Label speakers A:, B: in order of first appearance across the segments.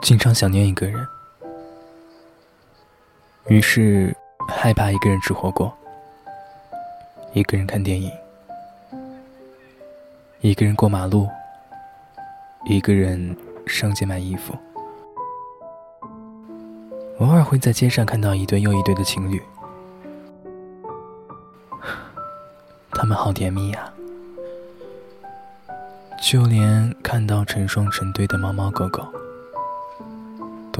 A: 经常想念一个人，于是害怕一个人吃火锅，一个人看电影，一个人过马路，一个人上街买衣服。偶尔会在街上看到一对又一对的情侣，他们好甜蜜呀。就连看到成双成对的猫猫狗狗，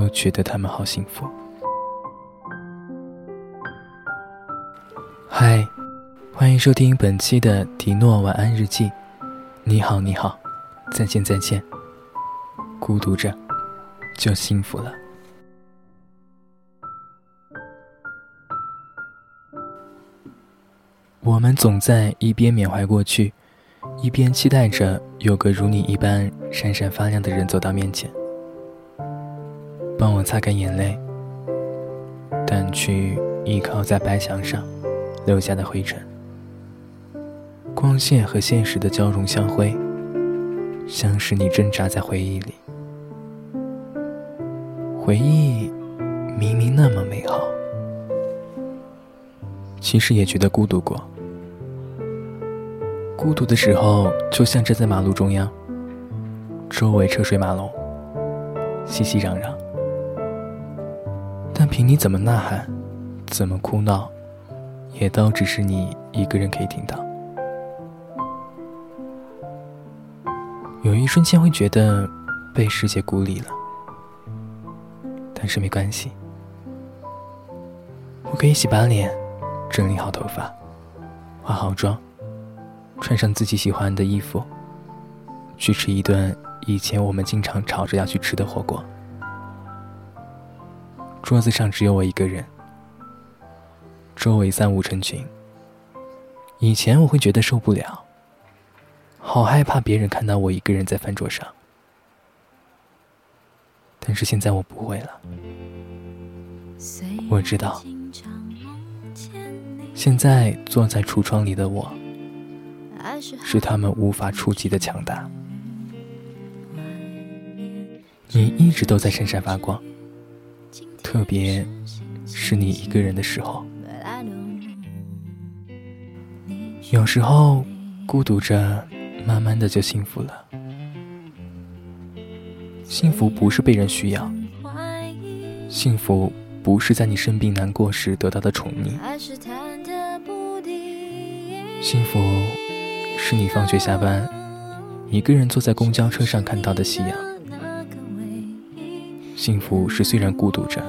A: 都觉得他们好幸福。嗨，欢迎收听本期的迪诺晚安日记。你好，你好，再见，再见。孤独着，就幸福了。我们总在一边缅怀过去。一边期待着有个如你一般闪闪发亮的人走到面前，帮我擦干眼泪，掸去依靠在白墙上留下的灰尘。光线和现实的交融相辉，像是你挣扎在回忆里。回忆明明那么美好，其实也觉得孤独过。孤独的时候，就像站在马路中央，周围车水马龙，熙熙攘攘。凭你怎么呐喊，怎么哭闹，也都只是你一个人可以听到。有一瞬间会觉得被世界孤立了，但是没关系，我可以洗把脸，整理好头发，化好妆。穿上自己喜欢的衣服，去吃一顿以前我们经常吵着要去吃的火锅。桌子上只有我一个人，周围三五成群。以前我会觉得受不了，好害怕别人看到我一个人在饭桌上。但是现在我不会了，我知道，现在坐在橱窗里的我。是他们无法触及的强大。你一直都在闪闪发光，特别是你一个人的时候。有时候孤独着，慢慢的就幸福了。幸福不是被人需要，幸福不是在你生病难过时得到的宠溺，幸福。是你放学下班，一个人坐在公交车上看到的夕阳。幸福是虽然孤独着，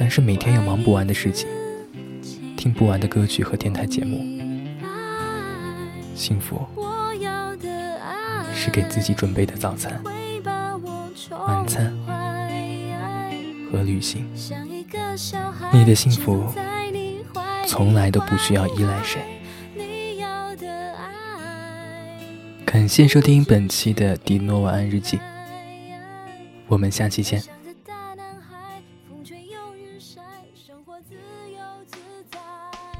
A: 但是每天有忙不完的事情，听不完的歌曲和电台节目。幸福是给自己准备的早餐、晚餐和旅行。你的幸福从来都不需要依赖谁。感谢收听本期的迪诺晚安日记，我们下期见。生活自由自在。